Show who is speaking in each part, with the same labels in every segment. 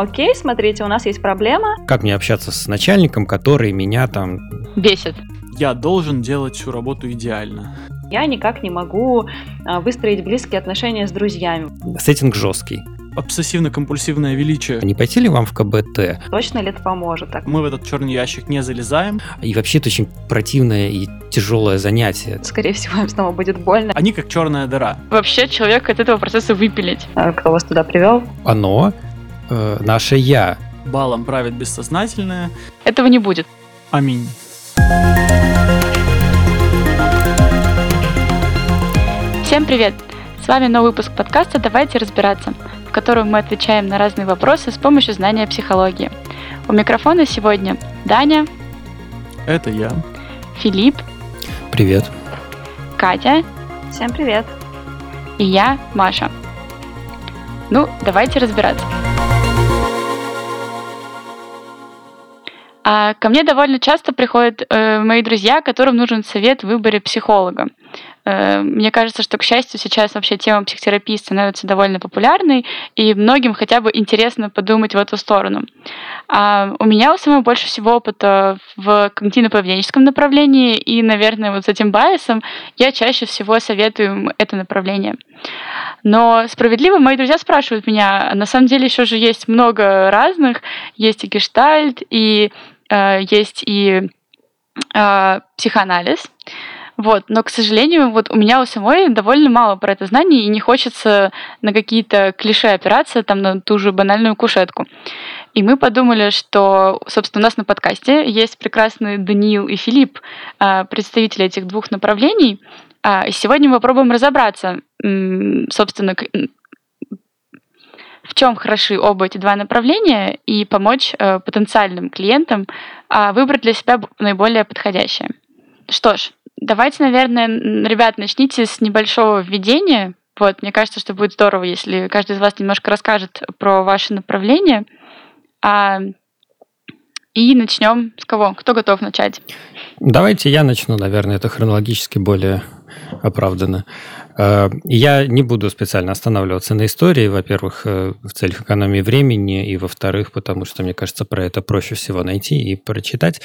Speaker 1: Окей, смотрите, у нас есть проблема.
Speaker 2: Как мне общаться с начальником, который меня там...
Speaker 3: Бесит.
Speaker 4: Я должен делать всю работу идеально.
Speaker 1: Я никак не могу а, выстроить близкие отношения с друзьями.
Speaker 2: Сеттинг жесткий.
Speaker 4: Обсессивно-компульсивное величие.
Speaker 2: Не пойти ли вам в КБТ?
Speaker 1: Точно ли это поможет? Так.
Speaker 4: Мы в этот черный ящик не залезаем.
Speaker 2: И вообще это очень противное и тяжелое занятие.
Speaker 1: Скорее всего, им снова будет больно.
Speaker 4: Они как черная дыра.
Speaker 3: Вообще человека от этого процесса выпилить.
Speaker 1: А кто вас туда привел?
Speaker 2: Оно э, наше я.
Speaker 4: Балом правит бессознательное.
Speaker 3: Этого не будет.
Speaker 4: Аминь.
Speaker 3: Всем привет! С вами новый выпуск подкаста «Давайте разбираться», в котором мы отвечаем на разные вопросы с помощью знания психологии. У микрофона сегодня Даня,
Speaker 4: Это я.
Speaker 3: Филипп,
Speaker 2: Привет.
Speaker 3: Катя
Speaker 1: Всем привет.
Speaker 3: и я, Маша. Ну, давайте разбираться. А ко мне довольно часто приходят э, мои друзья, которым нужен совет в выборе психолога. Э, мне кажется, что, к счастью, сейчас вообще тема психотерапии становится довольно популярной, и многим хотя бы интересно подумать в эту сторону. А у меня у самой больше всего опыта в когнитивно-поведенческом направлении, и, наверное, вот с этим байесом я чаще всего советую это направление. Но справедливо мои друзья спрашивают меня, «А на самом деле еще же есть много разных, есть и гештальт, и есть и э, психоанализ. Вот, но, к сожалению, вот у меня у самой довольно мало про это знаний, и не хочется на какие-то клише опираться, там, на ту же банальную кушетку. И мы подумали, что, собственно, у нас на подкасте есть прекрасные Даниил и Филипп, э, представители этих двух направлений. И сегодня мы попробуем разобраться, собственно, в чем хороши оба эти два направления и помочь э, потенциальным клиентам а, выбрать для себя наиболее подходящее. Что ж, давайте, наверное, ребят, начните с небольшого введения. Вот, мне кажется, что будет здорово, если каждый из вас немножко расскажет про ваше направление. А, и начнем с кого? Кто готов начать?
Speaker 2: Давайте я начну, наверное, это хронологически более оправданно. Э, Я не буду специально останавливаться на истории, во-первых, э, в целях экономии времени, и во-вторых, потому что, мне кажется, про это проще всего найти и прочитать.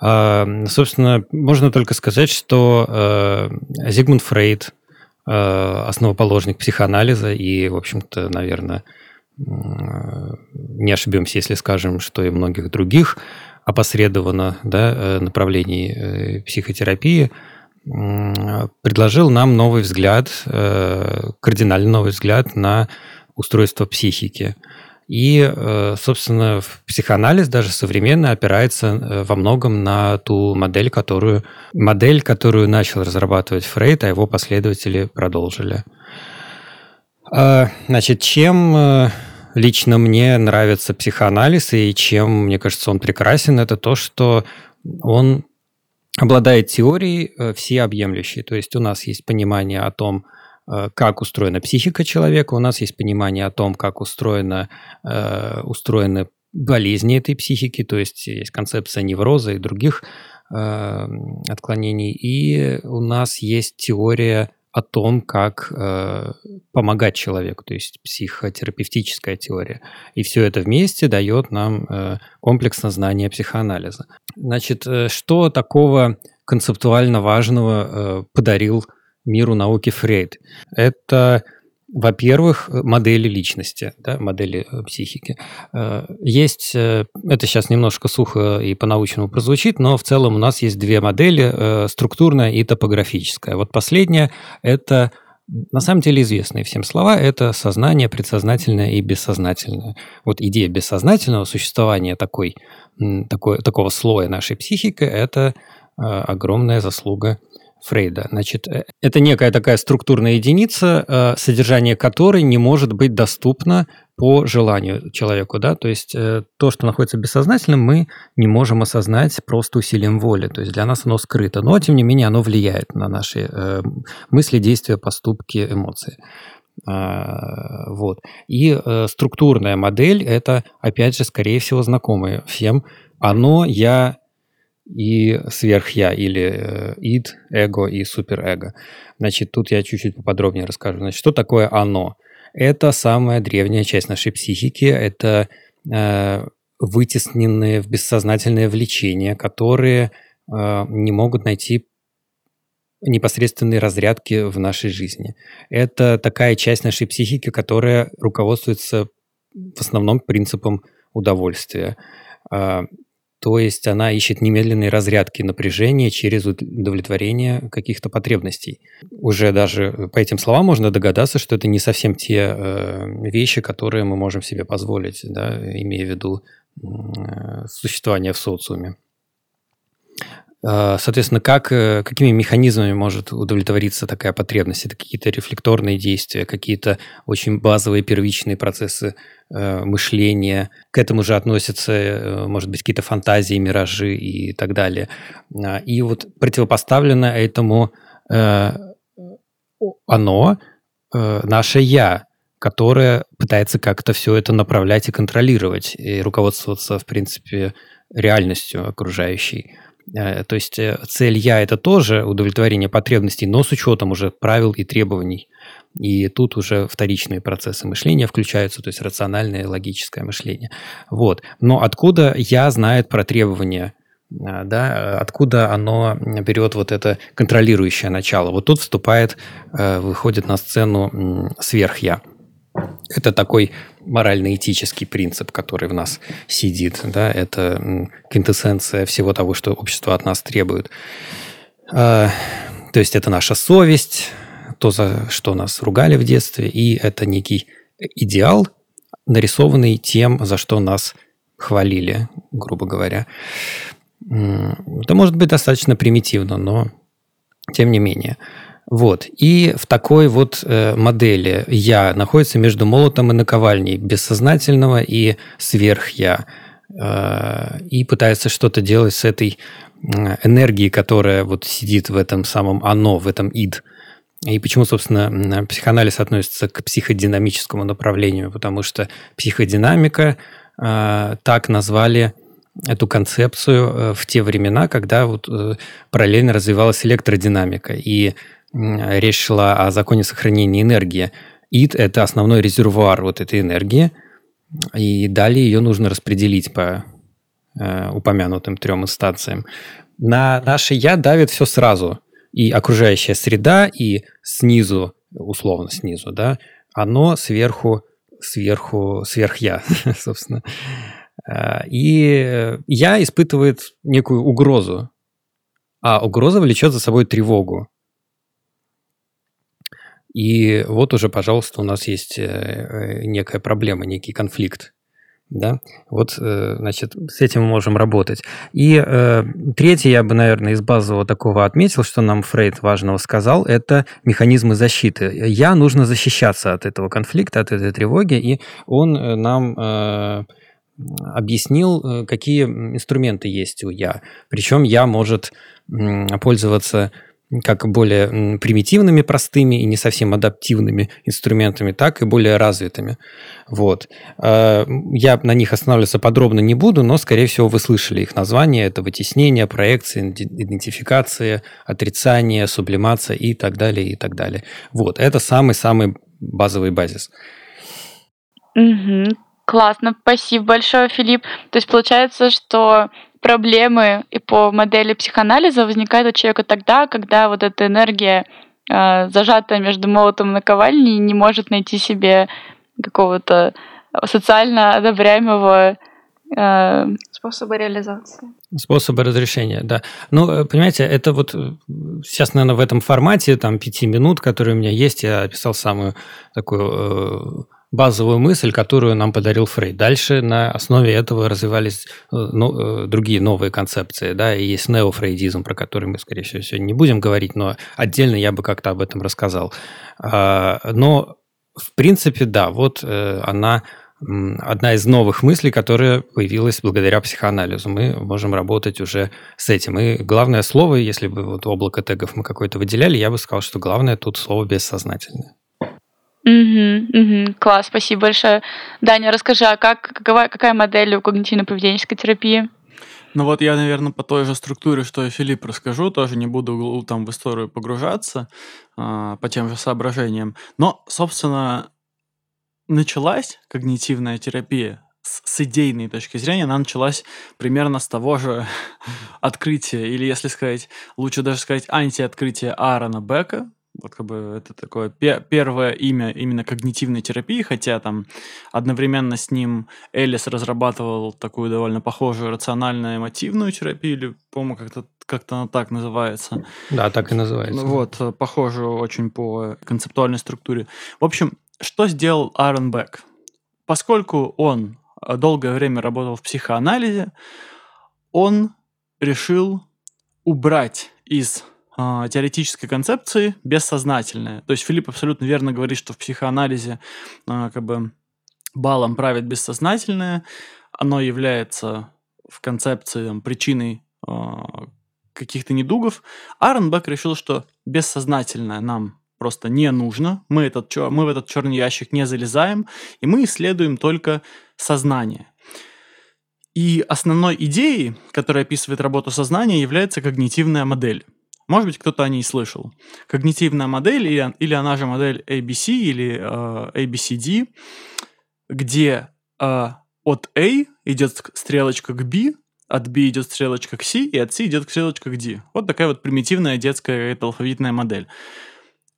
Speaker 2: А, Собственно, можно только сказать, что э, Зигмунд Фрейд, основоположник психоанализа и, в общем-то, наверное, не ошибемся, если скажем, что и многих других опосредованно да, направлений психотерапии, предложил нам новый взгляд, э, кардинально новый взгляд на устройство психики. И, э, собственно, психоанализ даже современно опирается э, во многом на ту модель, которую, модель, которую начал разрабатывать Фрейд, а его последователи продолжили. А, Значит, чем лично мне нравится психоанализ и чем, мне кажется, он прекрасен, это то, что он обладает теорией э, всеобъемлющей. То есть у нас есть понимание о том, э, как устроена психика человека, у нас есть понимание о том, как устроена, э, устроены болезни этой психики, то есть есть концепция невроза и других отклонений, и у нас есть теория о том, как э, помогать человеку, то есть психотерапевтическая теория. И все это вместе дает нам э, комплексное знание психоанализа. Значит, э, что такого концептуально важного э, подарил миру науки Фрейд? Это, во-первых, модели личности, да, модели э, психики. Э, Есть, э, это сейчас немножко сухо и по-научному прозвучит, но в целом у нас есть две модели, структурная и топографическая. Вот последняя – это на самом деле известные всем слова – это сознание, предсознательное и бессознательное. Вот идея бессознательного существования такой, такой, такого слоя нашей психики – это огромная заслуга Фрейда. Значит, э, это некая такая структурная единица, э, содержание которой не может быть доступно по желанию человеку, да, то есть э, то, что находится бессознательным, мы не можем осознать просто усилием воли, то есть для нас оно скрыто, но тем не менее оно влияет на наши мысли, действия, поступки, эмоции. А, Вот. И структурная модель – это, опять же, скорее всего, знакомое всем. Оно, я и сверх-я, или э, ид, эго и суперэго. Значит, тут я чуть-чуть поподробнее расскажу. Значит, что такое оно? Это самая древняя часть нашей психики, это э, вытесненные в бессознательное влечение, которые э, не могут найти непосредственные разрядки в нашей жизни. Это такая часть нашей психики, которая руководствуется в основном принципом удовольствия. То есть она ищет немедленные разрядки напряжения через удовлетворение каких-то потребностей. Уже даже по этим словам можно догадаться, что это не совсем те э, вещи, которые мы можем себе позволить, да, имея в виду э, существование в социуме. А, соответственно, как, э, какими механизмами может удовлетвориться такая потребность? Это какие-то рефлекторные действия, какие-то очень базовые первичные процессы э, мышления. К этому же относятся, э, может быть, какие-то фантазии, миражи и так далее. А, и вот противопоставлено этому э, оно, э, наше «я», которое пытается как-то все это направлять и контролировать, и руководствоваться, в принципе, реальностью окружающей. Э, то есть э, цель «я» — это тоже удовлетворение потребностей, но с учетом уже правил и требований. И тут уже вторичные процессы мышления включаются, то есть рациональное, логическое мышление. Вот. Но откуда «я» знает про требования? Э, да, откуда оно берет вот это контролирующее начало? Вот тут вступает, выходит на сцену сверх-я. Это такой морально-этический принцип, который в нас сидит. Да? Это квинтэссенция всего того, что общество от нас требует. А, то есть это наша совесть, то, за что нас ругали в детстве, и это некий идеал, нарисованный тем, за что нас хвалили, грубо говоря. Это может быть достаточно примитивно, но тем не менее. Вот. И в такой вот э, модели я находится между молотом и наковальней, бессознательного и сверх-я. Э, и пытается что-то делать с этой энергией, которая вот сидит в этом самом оно, в этом ид. И почему, собственно, психоанализ относится к психодинамическому направлению? Потому что психодинамика э, так назвали эту концепцию в те времена, когда вот параллельно развивалась электродинамика. И речь шла о законе сохранения энергии. ИД – это основной резервуар вот этой энергии, и далее ее нужно распределить по э, упомянутым трем инстанциям. На наше «я» давит все сразу. И окружающая среда, и снизу, условно снизу, да, оно сверху, сверху, сверх «я», собственно. Э, и «я» испытывает некую угрозу, а угроза влечет за собой тревогу. И вот уже, пожалуйста, у нас есть э, э, некая проблема, некий конфликт. Да? Вот, э, значит, с этим мы можем работать. И э, третье, я бы, наверное, из базового такого отметил, что нам Фрейд важного сказал, это механизмы защиты. Я нужно защищаться от этого конфликта, от этой тревоги, и он нам э, объяснил, какие инструменты есть у я. Причем я может пользоваться как более примитивными, простыми и не совсем адаптивными инструментами, так и более развитыми. Вот. А, я на них останавливаться подробно не буду, но, скорее всего, вы слышали их название. Это вытеснение, проекция, идентификация, отрицание, сублимация и так далее, и так далее. Вот. Это самый-самый базовый базис.
Speaker 3: Угу. Классно, спасибо большое, Филипп. То есть получается, что проблемы и по модели психоанализа возникают у человека тогда, когда вот эта энергия, э, зажатая между молотом и наковальней, не может найти себе какого-то социально одобряемого
Speaker 1: э... способа реализации.
Speaker 2: Способа разрешения, да. Ну, э, понимаете, это вот э, сейчас, наверное, в этом формате, там, пяти минут, которые у меня есть, я описал самую такую базовую мысль, которую нам подарил Фрейд. Дальше на основе этого развивались ну, другие новые концепции. Да, и есть неофрейдизм, про который мы, скорее всего, сегодня не будем говорить, но отдельно я бы как-то об этом рассказал. А, но, в принципе, да, вот э, она одна из новых мыслей, которая появилась благодаря психоанализу. Мы можем работать уже с этим. И главное слово, если бы вот облако тегов мы какое-то выделяли, я бы сказал, что главное тут слово бессознательное.
Speaker 3: Угу, угу. Класс, спасибо большое. Даня, расскажи, а как, какова, какая модель у когнитивно-поведенческой терапии?
Speaker 4: Ну вот я, наверное, по той же структуре, что и Филипп, расскажу, тоже не буду там в историю погружаться э, по тем же соображениям. Но, собственно, началась когнитивная терапия с, с идейной точки зрения, она началась примерно с того же открытия, или, если сказать, лучше даже сказать антиоткрытия Аарона Бека, вот как бы это такое первое имя именно когнитивной терапии, хотя там одновременно с ним Элис разрабатывал такую довольно похожую рационально-эмотивную терапию, или, по-моему, как-то как она так называется.
Speaker 2: Да, так и называется.
Speaker 4: Вот, э, похожую очень по концептуальной структуре. В общем, что сделал Аарон Бек? Поскольку он э, долгое время работал в психоанализе, он решил убрать из э, теоретической концепции бессознательное. То есть Филипп абсолютно верно говорит, что в психоанализе э, как бы балом правит бессознательное, оно является в концепции там, причиной э, каких-то недугов. Аарон Бек решил, что бессознательное нам просто не нужно, мы, этот, мы в этот черный ящик не залезаем, и мы исследуем только сознание. И основной идеей, которая описывает работу сознания, является когнитивная модель. Может быть, кто-то о ней слышал. Когнитивная модель, или, или она же модель ABC или э, ABCD, где э, от A идет стрелочка к B, от B идет стрелочка к C, и от C идет стрелочка к D. Вот такая вот примитивная детская это алфавитная модель.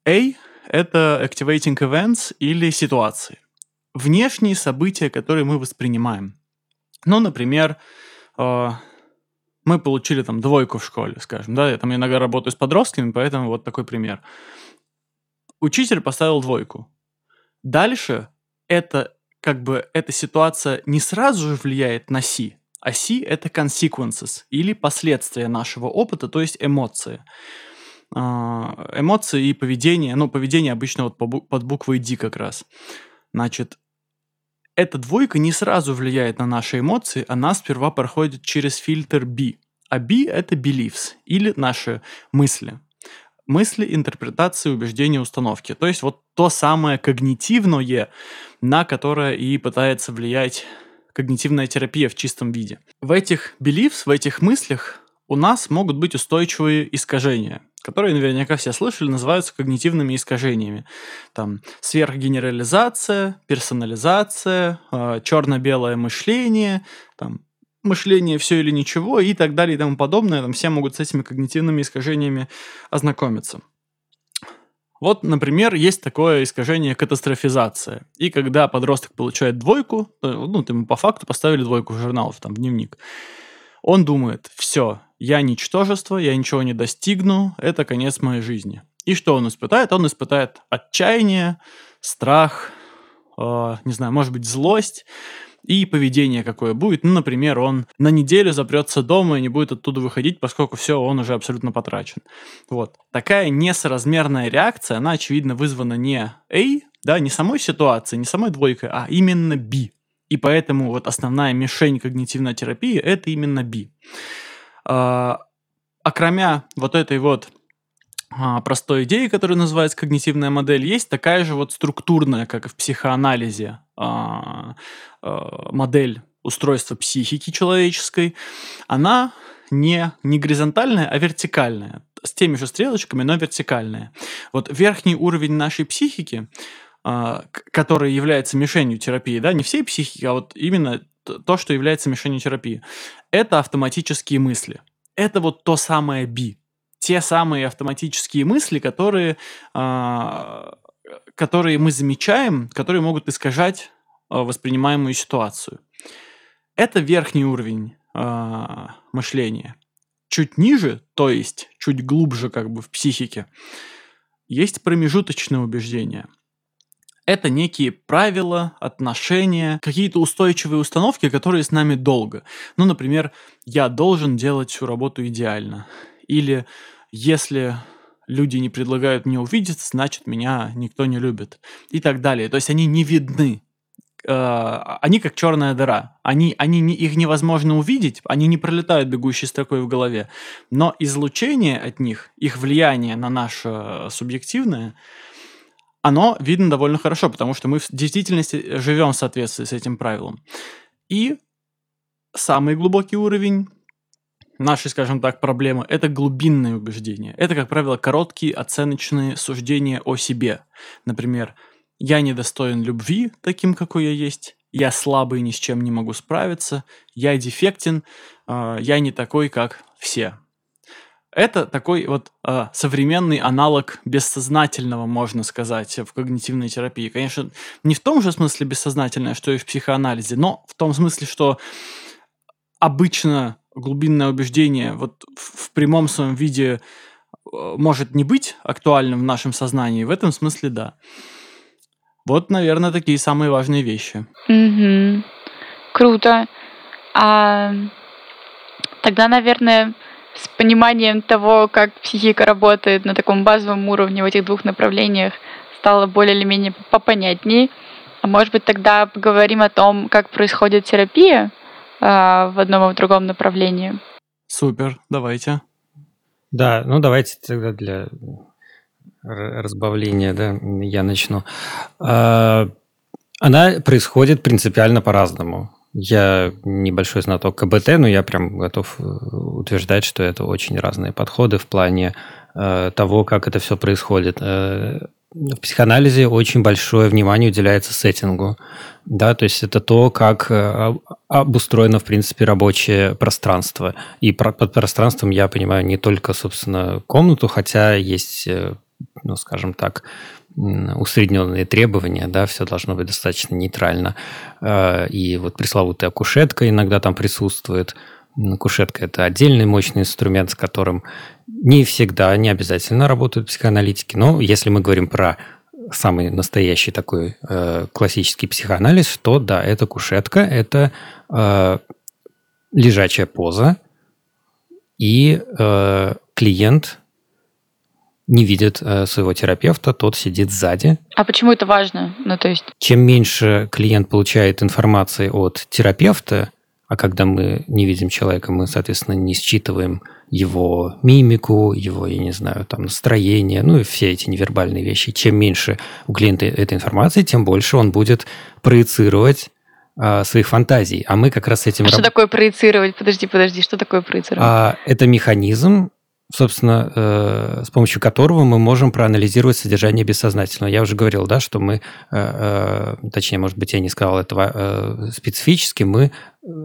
Speaker 4: A — это activating events или ситуации. Внешние события, которые мы воспринимаем. Ну, например, э, мы получили там двойку в школе, скажем, да, я там иногда работаю с подростками, поэтому вот такой пример. Учитель поставил двойку. Дальше это как бы эта ситуация не сразу же влияет на си, а си это consequences или последствия нашего опыта, то есть эмоции. А, эмоции и поведение, ну, поведение обычно вот под буквой D как раз. Значит, эта двойка не сразу влияет на наши эмоции, она сперва проходит через фильтр B. А B — это beliefs, или наши мысли. Мысли, интерпретации, убеждения, установки. То есть вот то самое когнитивное, на которое и пытается влиять когнитивная терапия в чистом виде. В этих beliefs, в этих мыслях у нас могут быть устойчивые искажения – которые наверняка все слышали, называются когнитивными искажениями. Там сверхгенерализация, персонализация, э, черно-белое мышление, там мышление все или ничего и так далее и тому подобное. Там все могут с этими когнитивными искажениями ознакомиться. Вот, например, есть такое искажение катастрофизация. И когда подросток получает двойку, ну, ему по факту поставили двойку в журнал, в там, дневник, он думает, все, я ничтожество, я ничего не достигну, это конец моей жизни. И что он испытает? Он испытает отчаяние, страх, э, не знаю, может быть, злость и поведение какое будет. Ну, например, он на неделю запрется дома и не будет оттуда выходить, поскольку все, он уже абсолютно потрачен. Вот. Такая несоразмерная реакция, она, очевидно, вызвана не A, да, не самой ситуацией, не самой двойкой, а именно B. И поэтому вот основная мишень когнитивной терапии – это именно B. А, окромя вот этой вот а, простой идеи, которая называется когнитивная модель, есть такая же вот структурная, как и в психоанализе, а, модель устройства психики человеческой. Она не, не горизонтальная, а вертикальная, с теми же стрелочками, но вертикальная. Вот верхний уровень нашей психики, который является мишенью терапии, да, не всей психики, а вот именно то, что является мишенью терапии. Это автоматические мысли. Это вот то самое би. Те самые автоматические мысли, которые, э, которые мы замечаем, которые могут искажать э, воспринимаемую ситуацию. Это верхний уровень мышления. Чуть ниже, то есть чуть глубже как бы в психике, есть промежуточные убеждения – это некие правила, отношения, какие-то устойчивые установки, которые с нами долго. Ну, например, я должен делать всю работу идеально. Или если люди не предлагают мне увидеться, значит, меня никто не любит. И так далее. То есть они не видны. Э, они как черная дыра. Они, они их невозможно увидеть, они не пролетают бегущей строкой в голове. Но излучение от них, их влияние на наше субъективное – оно видно довольно хорошо, потому что мы в действительности живем в соответствии с этим правилом. И самый глубокий уровень нашей, скажем так, проблемы – это глубинные убеждения. Это, как правило, короткие оценочные суждения о себе. Например, «я недостоин любви таким, какой я есть», я слабый, ни с чем не могу справиться, я дефектен, э, я не такой, как все. Это такой вот э, современный аналог бессознательного, можно сказать, в когнитивной терапии. Конечно, не в том же смысле бессознательное, что и в психоанализе, но в том смысле, что обычно глубинное убеждение вот в, в прямом своем виде э, может не быть актуальным в нашем сознании, в этом смысле да. Вот, наверное, такие самые важные вещи.
Speaker 3: Угу. Круто. А тогда, наверное, с пониманием того, как психика работает на таком базовом уровне в этих двух направлениях, стало более или менее попонятнее. А может быть, тогда поговорим о том, как происходит терапия э, в одном и в другом направлении.
Speaker 4: Супер, давайте.
Speaker 2: Да, ну давайте тогда для разбавления, да, я начну. А, она происходит принципиально по-разному. Я небольшой знаток КБТ, но я прям готов э, утверждать, что это очень разные подходы в плане э, того, как это все происходит. Э, в психоанализе очень большое внимание уделяется сеттингу, да, то есть это то, как э, обустроено, в принципе, рабочее пространство. И под пространством я понимаю не только, собственно, комнату, хотя есть, э, ну, скажем так, усредненные требования, да, все должно быть достаточно нейтрально. Э, и вот пресловутая кушетка иногда там присутствует. Кушетка – это отдельный мощный инструмент, с которым не всегда, не обязательно работают психоаналитики. Но если мы говорим про самый настоящий такой э, классический психоанализ, то да, это кушетка, это э, лежачая поза, и э, клиент не видит э, своего терапевта, тот сидит сзади.
Speaker 3: А почему это важно? Ну, то есть...
Speaker 2: Чем меньше клиент получает информации от терапевта, а когда мы не видим человека, мы, соответственно, не считываем его мимику, его, я не знаю, там, настроение, ну и все эти невербальные вещи. Чем меньше у клиента этой информации, тем больше он будет проецировать а, своих фантазий. А мы как раз с этим... А
Speaker 3: раб... что такое проецировать? Подожди, подожди, что такое проецировать? А,
Speaker 2: это механизм, собственно, э, с помощью которого мы можем проанализировать содержание бессознательного. Я уже говорил, да, что мы, э, э, точнее, может быть, я не сказал этого э, специфически, мы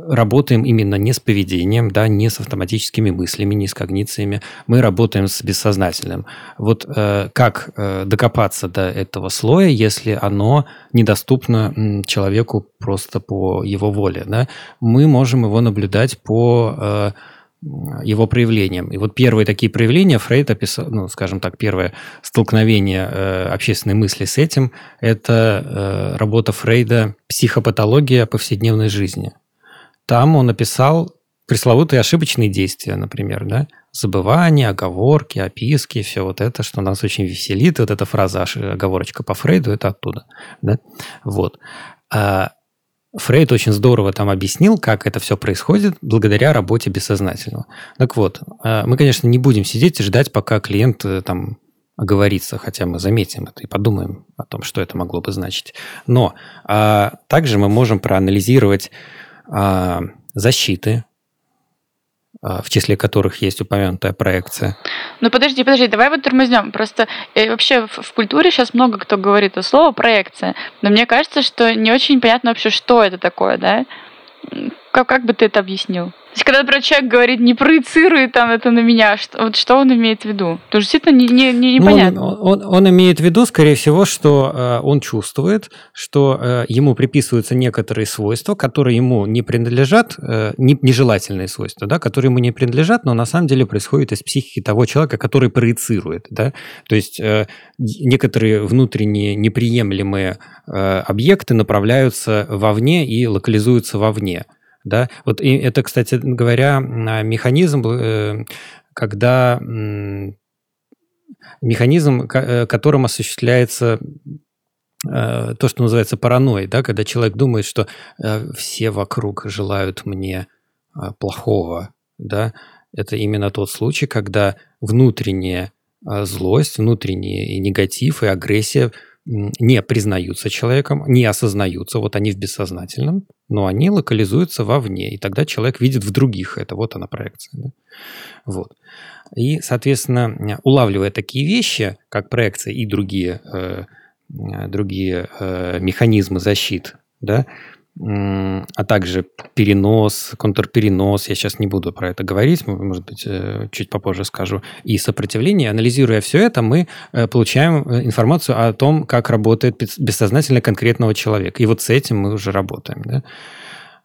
Speaker 2: работаем именно не с поведением, да, не с автоматическими мыслями, не с когнициями, мы работаем с бессознательным. Вот э, как докопаться до этого слоя, если оно недоступно человеку просто по его воле, да? Мы можем его наблюдать по его проявлениям. И вот первые такие проявления Фрейд описал, ну, скажем так, первое столкновение э, общественной мысли с этим – это э, работа Фрейда «Психопатология повседневной жизни». Там он описал пресловутые ошибочные действия, например, да, забывание, оговорки, описки, все вот это, что нас очень веселит. Вот эта фраза оговорочка по Фрейду, это оттуда, да, вот. А Фрейд очень здорово там объяснил, как это все происходит благодаря работе бессознательного. Так вот, э, мы, конечно, не будем сидеть и ждать, пока клиент э, там оговорится, хотя мы заметим это и подумаем о том, что это могло бы значить. Но а, также мы можем проанализировать а, защиты, в числе которых есть упомянутая проекция.
Speaker 3: Ну подожди, подожди, давай вот тормознем. Просто э, вообще в, в культуре сейчас много кто говорит о слово проекция, но мне кажется, что не очень понятно вообще, что это такое, да? Как, как бы ты это объяснил? То есть, когда, например, человек говорит, не проецируй там это на меня, что, вот что он имеет в виду? Потому что действительно не, не, не, непонятно.
Speaker 2: Ну, он, он, он имеет в виду, скорее всего, что э, он чувствует, что э, ему приписываются некоторые свойства, которые ему не принадлежат, э, не, нежелательные свойства, да, которые ему не принадлежат, но на самом деле происходят из психики того человека, который проецирует. Да? То есть э, некоторые внутренние неприемлемые э, объекты направляются вовне и локализуются вовне. Да? Вот и это, кстати говоря, механизм, э, когда механизм, э, которым осуществляется э, то, что называется паранойей, да, когда человек думает, что все вокруг желают мне плохого, да, это именно тот случай, когда внутренняя злость, внутренний негатив и агрессия не признаются человеком, не осознаются, вот они в бессознательном, но они локализуются вовне, и тогда человек видит в других это, вот она проекция. Да? Вот. И, соответственно, улавливая такие вещи, как проекция и другие, э, другие э, механизмы защит, да, а также перенос, контрперенос, я сейчас не буду про это говорить, может быть, э, чуть попозже скажу, и сопротивление. Анализируя все это, мы э, получаем э, информацию о том, как работает бессознательно конкретного человека. И вот с этим мы уже работаем. Да?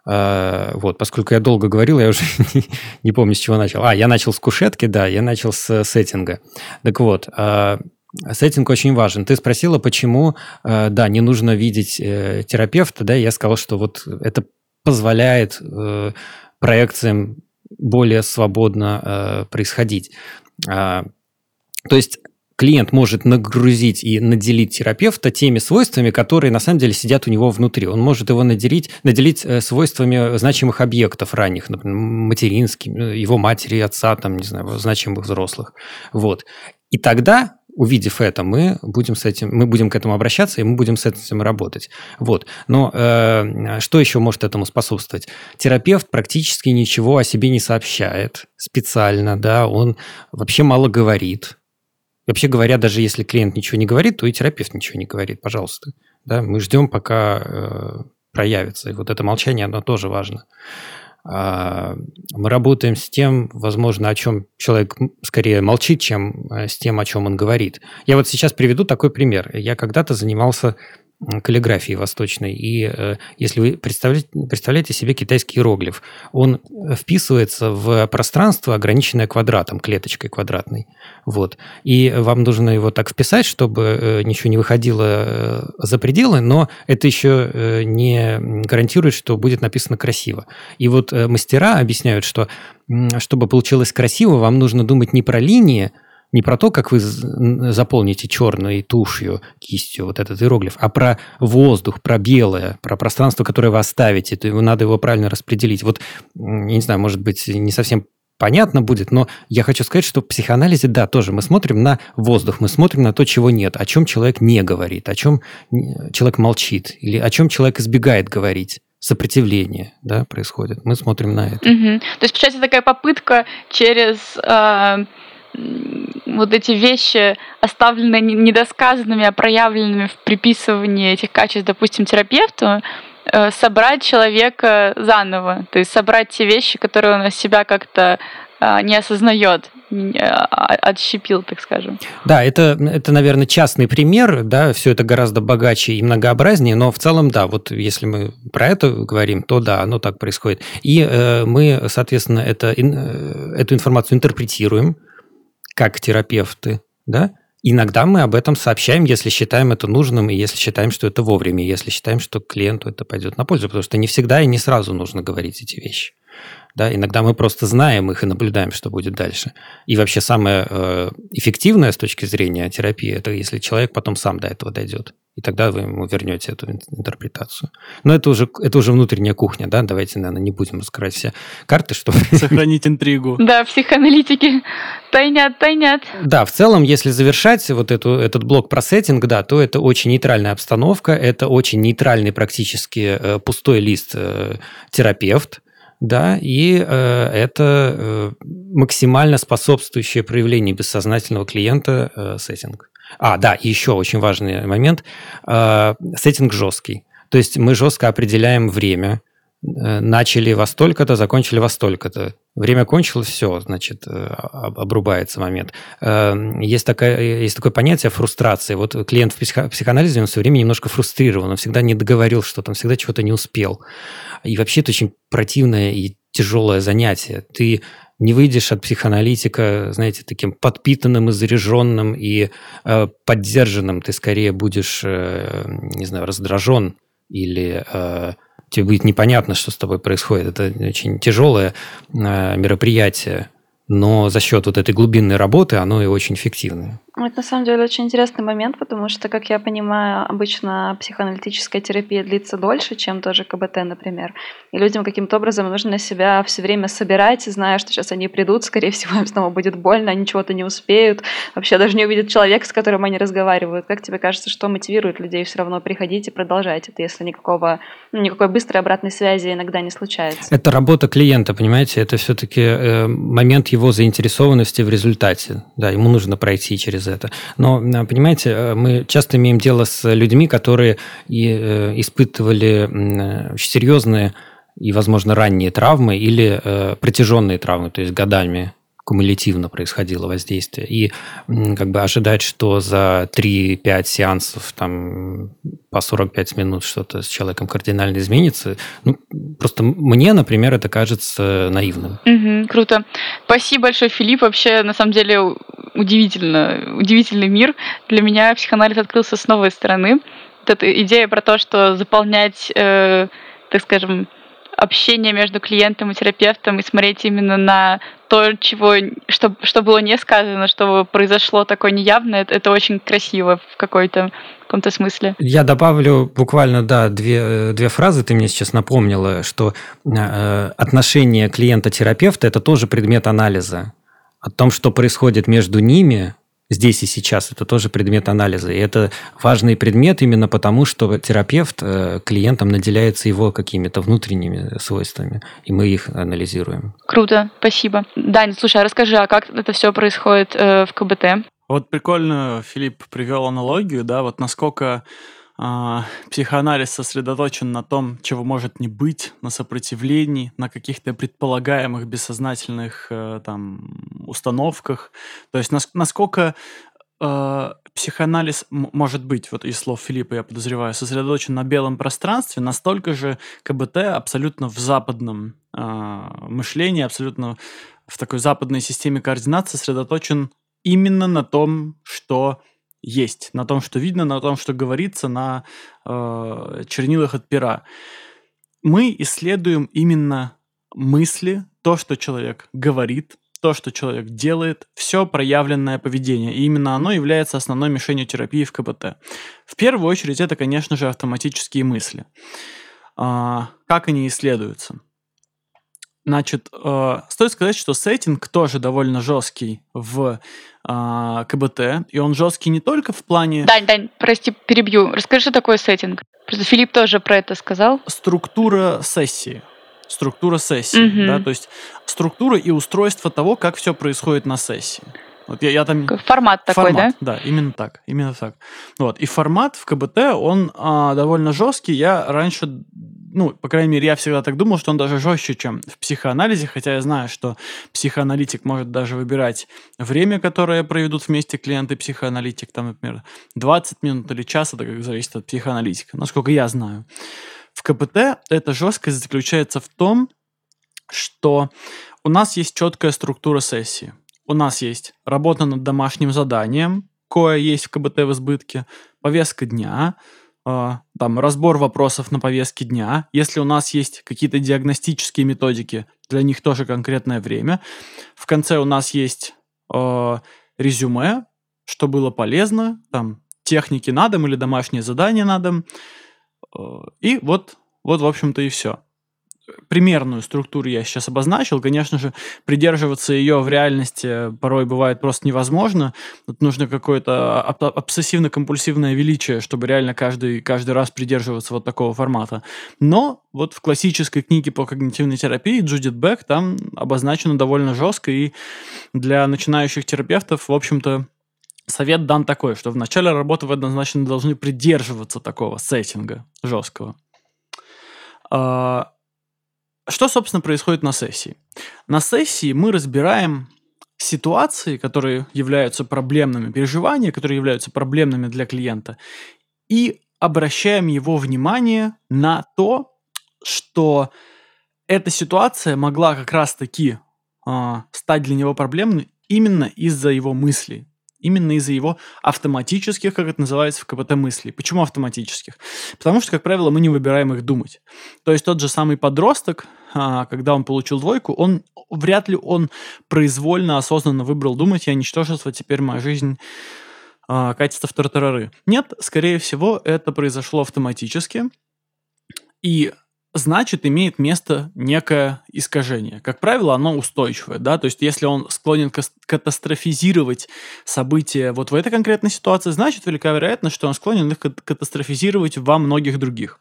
Speaker 2: А, вот, поскольку я долго говорил, я уже не, помню, с чего начал. А, я начал с кушетки, да, я начал с сеттинга. Так вот, а, Сеттинг очень важен. Ты спросила, почему, э, да, не нужно видеть э, терапевта, да, я сказал, что вот это позволяет э, проекциям более свободно происходить. А, то есть клиент может нагрузить и наделить терапевта теми свойствами, которые на самом деле сидят у него внутри. Он может его наделить, наделить свойствами значимых объектов ранних, например, материнским, его матери, отца, там, не знаю, значимых взрослых. Вот. И тогда увидев это, мы будем с этим, мы будем к этому обращаться, и мы будем с этим работать. Вот. Но э, что еще может этому способствовать? Терапевт практически ничего о себе не сообщает специально, да, он вообще мало говорит. Вообще говоря, даже если клиент ничего не говорит, то и терапевт ничего не говорит, пожалуйста. Да, мы ждем, пока э, проявится. И вот это молчание, оно тоже важно. А, мы работаем с тем, возможно, о чем человек скорее молчит, чем э, с тем, о чем он говорит. Я вот сейчас приведу такой пример. Я когда-то занимался каллиграфии восточной. И э, если вы представляете, представляете себе китайский иероглиф, он вписывается в пространство, ограниченное квадратом, клеточкой квадратной. Вот. И вам нужно его так вписать, чтобы э, ничего не выходило э, за пределы, но это еще э, не гарантирует, что будет написано красиво. И вот э, мастера объясняют, что чтобы получилось красиво, вам нужно думать не про линии, не про то, как вы заполните черной тушью, кистью вот этот иероглиф, а про воздух, про белое, про пространство, которое вы оставите. То надо его правильно распределить. Вот, не знаю, может быть, не совсем понятно будет, но я хочу сказать, что в психоанализе, да, тоже мы смотрим на воздух, мы смотрим на то, чего нет, о чем человек не говорит, о чем человек молчит, или о чем человек избегает говорить сопротивление да, происходит. Мы смотрим на это.
Speaker 3: Угу. То есть, получается, такая попытка через э, вот эти вещи, оставленные недосказанными, а проявленными в приписывании этих качеств, допустим, терапевту, э, собрать человека заново, то есть собрать те вещи, которые он из себя как-то а, не осознает, а, отщепил, так скажем.
Speaker 2: Да, это, это, наверное, частный пример, да, все это гораздо богаче и многообразнее, но в целом, да, вот если мы про это говорим, то да, оно так происходит. И э, мы, соответственно, это, э, эту информацию интерпретируем, как терапевты, да, иногда мы об этом сообщаем, если считаем это нужным, и если считаем, что это вовремя, если считаем, что клиенту это пойдет на пользу, потому что не всегда и не сразу нужно говорить эти вещи. Да, иногда мы просто знаем их и наблюдаем, что будет дальше. И вообще самое э, эффективное с точки зрения терапии, это если человек потом сам до этого дойдет. И тогда вы ему вернете эту интерпретацию. Но это уже, это уже внутренняя кухня, да? Давайте, наверное, не будем раскрывать все карты, чтобы...
Speaker 4: Сохранить интригу.
Speaker 3: Да, психоаналитики тайнят, тайнят.
Speaker 2: Да, в целом, если завершать вот эту, этот блок про сеттинг, да, то это очень нейтральная обстановка, это очень нейтральный практически э, пустой лист э, терапевт, да, и э, это э, максимально способствующее проявлению бессознательного клиента э, сеттинг. А, да, еще очень важный момент. Э, сеттинг жесткий. То есть мы жестко определяем время. Э, начали во столько-то, закончили во столько-то. Время кончилось, все, значит, э, обрубается момент. Э, есть, такая, есть такое понятие фрустрации. Вот клиент в психоанализе, он все время немножко фрустрирован, он всегда не договорил что-то, он всегда чего-то не успел. И вообще это очень противное и тяжелое занятие. Ты не выйдешь от психоаналитика, знаете, таким подпитанным и заряженным и э, поддержанным. Ты скорее будешь, э, не знаю, раздражен или э, тебе будет непонятно, что с тобой происходит. Это очень тяжелое э, мероприятие, но за счет вот этой глубинной работы оно и очень эффективное.
Speaker 1: Это на самом деле очень интересный момент, потому что, как я понимаю, обычно психоаналитическая терапия длится дольше, чем тоже КБТ, например. И людям каким-то образом нужно себя все время собирать, зная, что сейчас они придут, скорее всего, им снова будет больно, они чего-то не успеют, вообще даже не увидят человека, с которым они разговаривают. Как тебе кажется, что мотивирует людей все равно приходить и продолжать это, если никакого, ну, никакой быстрой обратной связи иногда не случается?
Speaker 2: Это работа клиента, понимаете? Это все-таки э, момент его заинтересованности в результате. Да, ему нужно пройти через через это. Но, понимаете, мы часто имеем дело с людьми, которые испытывали очень серьезные и, возможно, ранние травмы или протяженные травмы, то есть годами кумулятивно происходило воздействие. И как бы ожидать, что за 3-5 сеансов там, по 45 минут что-то с человеком кардинально изменится, ну, просто мне, например, это кажется наивным.
Speaker 3: Угу, круто. Спасибо большое, Филипп. Вообще, на самом деле, удивительно, удивительный мир. Для меня психоанализ открылся с новой стороны. Вот эта идея про то, что заполнять, э, так скажем, общение между клиентом и терапевтом и смотреть именно на то, чего, что, что было не сказано, что произошло такое неявное, это, это очень красиво в какой-то каком-то смысле.
Speaker 2: Я добавлю буквально, да, две, две фразы ты мне сейчас напомнила, что э, отношение клиента-терапевта – это тоже предмет анализа. О том, что происходит между ними, здесь и сейчас. Это тоже предмет анализа. И это важный предмет именно потому, что терапевт э, клиентам наделяется его какими-то внутренними свойствами, и мы их анализируем.
Speaker 3: Круто, спасибо. Дань, слушай, а расскажи, а как это все происходит э, в КБТ?
Speaker 4: Вот прикольно Филипп привел аналогию, да, вот насколько психоанализ сосредоточен на том, чего может не быть, на сопротивлении, на каких-то предполагаемых бессознательных э, там установках. То есть нас, насколько э, психоанализ может быть, вот из слов Филиппа я подозреваю, сосредоточен на белом пространстве, настолько же КБТ абсолютно в западном э, мышлении, абсолютно в такой западной системе координат сосредоточен именно на том, что есть, на том, что видно, на том, что говорится на э, чернилах от пера. Мы исследуем именно мысли, то, что человек говорит, то, что человек делает, все проявленное поведение. И именно оно является основной мишенью терапии в КБТ. В первую очередь это, конечно же, автоматические мысли. А, как они исследуются? Значит, э, стоит сказать, что сеттинг тоже довольно жесткий в э, КБТ, и он жесткий не только в плане...
Speaker 3: Дань, Дань, прости, перебью. Расскажи, что такое сеттинг. Просто Филипп тоже про это сказал.
Speaker 4: Структура сессии. Структура сессии, угу. да, то есть структура и устройство того, как все происходит на сессии. Вот я, я там...
Speaker 3: Формат такой,
Speaker 4: формат,
Speaker 3: да?
Speaker 4: Да, именно так, именно так. Вот, и формат в КБТ, он а, довольно жесткий. Я раньше ну, по крайней мере, я всегда так думал, что он даже жестче, чем в психоанализе, хотя я знаю, что психоаналитик может даже выбирать время, которое проведут вместе клиент и психоаналитик, там, например, 20 минут или час, это как зависит от психоаналитика, насколько я знаю. В КПТ эта жесткость заключается в том, что у нас есть четкая структура сессии. У нас есть работа над домашним заданием, кое есть в КБТ в избытке, повестка дня, там, разбор вопросов на повестке дня. Если у нас есть какие-то диагностические методики, для них тоже конкретное время. В конце у нас есть э, резюме, что было полезно, там, техники на дом или домашние задания на дом. Э, и вот, вот, в общем-то, и все примерную структуру я сейчас обозначил. Конечно же, придерживаться ее в реальности порой бывает просто невозможно. Тут нужно какое-то обсессивно-компульсивное величие, чтобы реально каждый, каждый раз придерживаться вот такого формата. Но вот в классической книге по когнитивной терапии Джудит Бек там обозначено довольно жестко, и для начинающих терапевтов, в общем-то, совет дан такой, что в начале работы вы однозначно должны придерживаться такого сеттинга жесткого. Что, собственно, происходит на сессии? На сессии мы разбираем ситуации, которые являются проблемными, переживания, которые являются проблемными для клиента, и обращаем его внимание на то, что эта ситуация могла как раз-таки э, стать для него проблемной именно из-за его мыслей, именно из-за его автоматических, как это называется в КПТ, мыслей. Почему автоматических? Потому что, как правило, мы не выбираем их думать. То есть тот же самый подросток, а, когда он получил двойку, он вряд ли он произвольно, осознанно выбрал думать, я ничтожество, теперь моя жизнь а, катится в тартарары. Нет, скорее всего, это произошло автоматически. И значит, имеет место некое искажение. Как правило, оно устойчивое, да, то есть если он склонен катастрофизировать события вот в этой конкретной ситуации, значит, велика вероятность, что он склонен их катастрофизировать во многих других.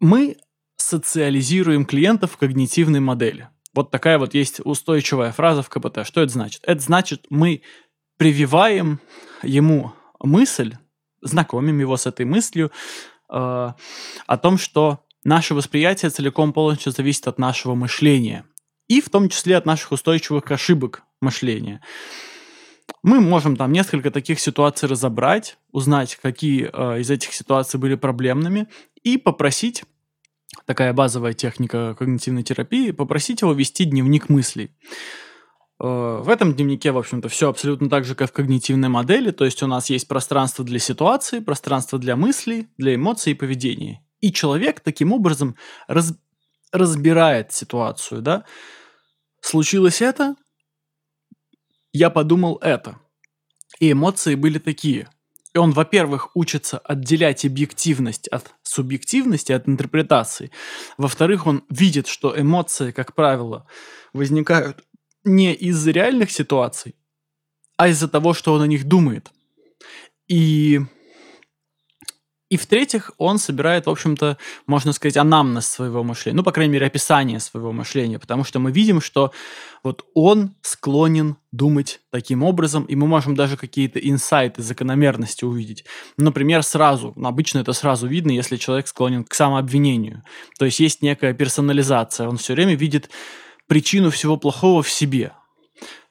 Speaker 4: Мы социализируем клиентов в когнитивной модели. Вот такая вот есть устойчивая фраза в КПТ. Что это значит? Это значит, мы прививаем ему мысль, знакомим его с этой мыслью о том, что наше восприятие целиком полностью зависит от нашего мышления и в том числе от наших устойчивых ошибок мышления. Мы можем там несколько таких ситуаций разобрать, узнать, какие э, из этих ситуаций были проблемными, и попросить, такая базовая техника когнитивной терапии, попросить его вести дневник мыслей. Э, в этом дневнике, в общем-то, все абсолютно так же, как в когнитивной модели, то есть у нас есть пространство для ситуации, пространство для мыслей, для эмоций и поведения. И человек таким образом раз, разбирает ситуацию, да. Случилось это, я подумал это. И эмоции были такие. И он, во-первых, учится отделять объективность от субъективности, от интерпретации. Во-вторых, он видит, что эмоции, как правило, возникают не из реальных ситуаций, а из-за того, что он о них думает. И и в-третьих, он собирает, в общем-то, можно сказать, анамнез своего мышления. Ну, по крайней мере, описание своего мышления. Потому что мы видим, что вот он склонен думать таким образом, и мы можем даже какие-то инсайты, закономерности увидеть. Например, сразу, обычно это сразу видно, если человек склонен к самообвинению. То есть есть некая персонализация. Он все время видит причину всего плохого в себе.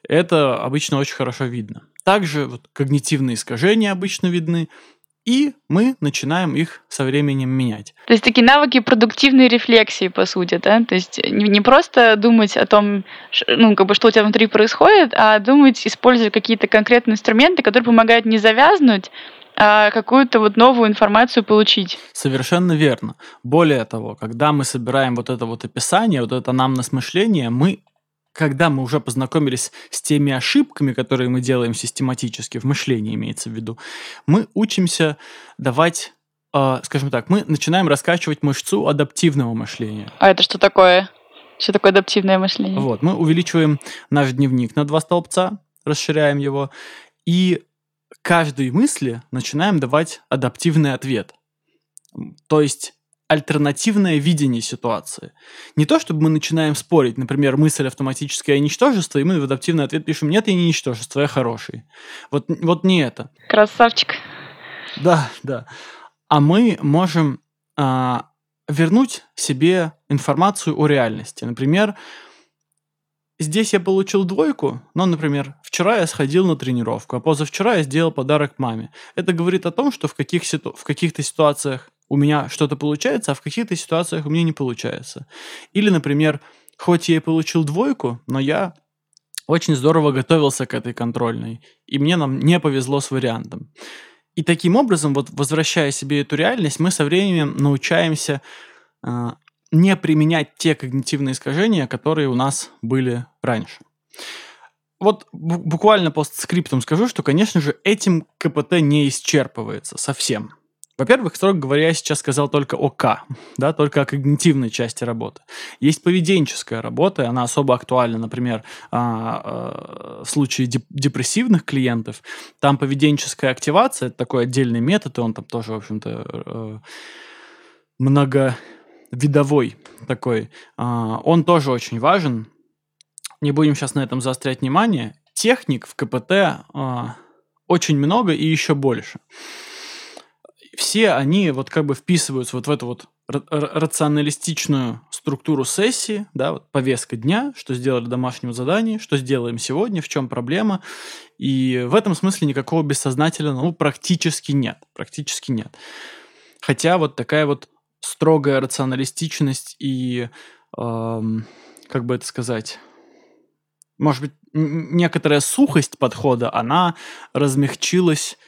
Speaker 4: Это обычно очень хорошо видно. Также вот, когнитивные искажения обычно видны, и мы начинаем их со временем менять.
Speaker 3: То есть такие навыки продуктивной рефлексии, по сути, да? То есть не, просто думать о том, ну, как бы, что у тебя внутри происходит, а думать, используя какие-то конкретные инструменты, которые помогают не завязнуть, какую-то вот новую информацию получить.
Speaker 4: Совершенно верно. Более того, когда мы собираем вот это вот описание, вот это нам на смышление, мы когда мы уже познакомились с теми ошибками, которые мы делаем систематически, в мышлении имеется в виду, мы учимся давать, э, скажем так, мы начинаем раскачивать мышцу адаптивного мышления.
Speaker 3: А это что такое? Что такое адаптивное мышление?
Speaker 4: Вот, мы увеличиваем наш дневник на два столбца, расширяем его, и каждой мысли начинаем давать адаптивный ответ. То есть альтернативное видение ситуации. Не то, чтобы мы начинаем спорить, например, мысль автоматическое ничтожество, и мы в адаптивный ответ пишем «нет, я не ничтожество, я хороший». Вот, вот не это.
Speaker 3: Красавчик.
Speaker 4: Да, да. А мы можем а, вернуть себе информацию о реальности. Например, здесь я получил двойку, но, например, вчера я сходил на тренировку, а позавчера я сделал подарок маме. Это говорит о том, что в, каких ситу... в каких-то ситуациях у меня что-то получается, а в каких-то ситуациях у меня не получается. Или, например, хоть я и получил двойку, но я очень здорово готовился к этой контрольной, и мне нам не повезло с вариантом. И таким образом, вот возвращая себе эту реальность, мы со временем научаемся э, не применять те когнитивные искажения, которые у нас были раньше. Вот буквально постскриптум скажу, что, конечно же, этим КПТ не исчерпывается совсем. Во-первых, строго говоря, я сейчас сказал только о К, да, только о когнитивной части работы. Есть поведенческая работа, она особо актуальна, например, а, а, в случае депрессивных клиентов. Там поведенческая активация, это такой отдельный метод, и он там тоже, в общем-то, э, многовидовой такой. А, он тоже очень важен. Не будем сейчас на этом заострять внимание. Техник в КПТ очень много и еще больше все они вот как бы вписываются вот в эту вот рационалистичную структуру сессии, да, вот повестка дня, что сделали домашнего задания, что сделаем сегодня, в чем проблема. И в этом смысле никакого бессознательного ну, практически нет. Практически нет. Хотя вот такая вот строгая рационалистичность и, эм, как бы это сказать, может быть, некоторая сухость подхода, она размягчилась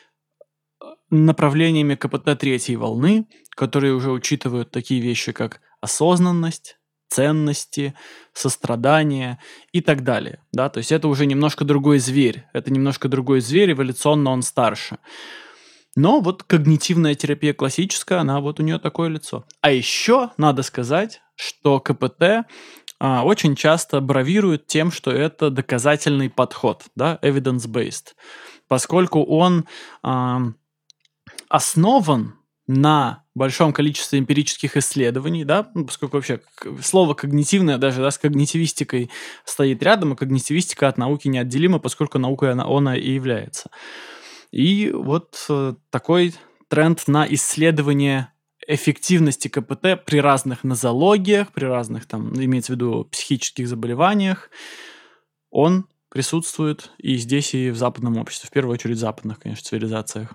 Speaker 4: направлениями КПТ третьей волны, которые уже учитывают такие вещи, как осознанность, ценности, сострадание и так далее. Да? То есть это уже немножко другой зверь. Это немножко другой зверь, эволюционно он старше. Но вот когнитивная терапия классическая, она вот у нее такое лицо. А еще надо сказать, что КПТ а, очень часто бравирует тем, что это доказательный подход, да, evidence-based, поскольку он а, основан на большом количестве эмпирических исследований, да, ну, поскольку вообще слово когнитивное даже да, с когнитивистикой стоит рядом, и когнитивистика от науки неотделима, поскольку наукой она, она и является. И вот э, такой тренд на исследование эффективности КПТ при разных нозологиях, при разных, там, имеется в виду, психических заболеваниях, он присутствует и здесь, и в западном обществе, в первую очередь в западных, конечно, цивилизациях.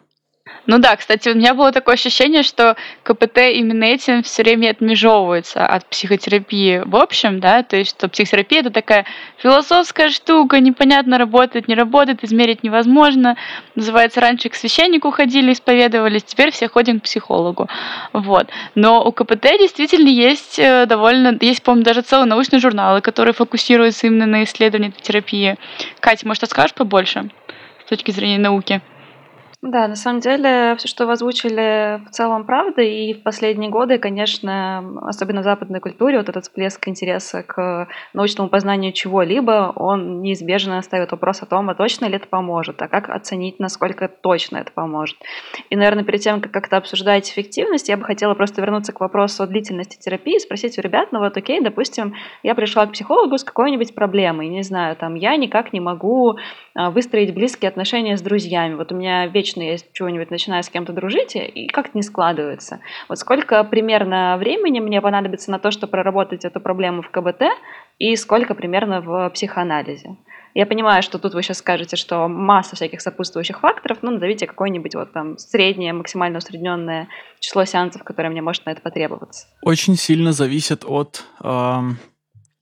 Speaker 3: Ну да, кстати, у меня было такое ощущение, что КПТ именно этим все время отмежевывается от психотерапии в общем, да, то есть что психотерапия это такая философская штука, непонятно работает, не работает, измерить невозможно. Называется, раньше к священнику ходили, исповедовались, теперь все ходим к психологу. Вот. Но у КПТ действительно есть э, довольно, есть, по-моему, даже целые научные журналы, которые фокусируются именно на исследовании терапии. Катя, может, расскажешь побольше с точки зрения науки?
Speaker 1: Да, на самом деле, все, что вы озвучили, в целом правда. И в последние годы, конечно, особенно в западной культуре, вот этот всплеск интереса к научному познанию чего-либо, он неизбежно ставит вопрос о том, а точно ли это поможет, а как оценить, насколько точно это поможет. И, наверное, перед тем, как как-то обсуждать эффективность, я бы хотела просто вернуться к вопросу о длительности терапии и спросить у ребят, ну вот окей, допустим, я пришла к психологу с какой-нибудь проблемой, не знаю, там, я никак не могу а, выстроить близкие отношения с друзьями. Вот у меня вечно вечно я чего-нибудь начинаю с кем-то дружить, и как-то не складывается. Вот сколько примерно времени мне понадобится на то, чтобы проработать эту проблему в КБТ, и сколько примерно в психоанализе? Я понимаю, что тут вы сейчас скажете, что масса всяких сопутствующих факторов, ну, назовите какое-нибудь вот там среднее, максимально усредненное число сеансов, которое мне может на это потребоваться.
Speaker 4: Очень сильно зависит от э,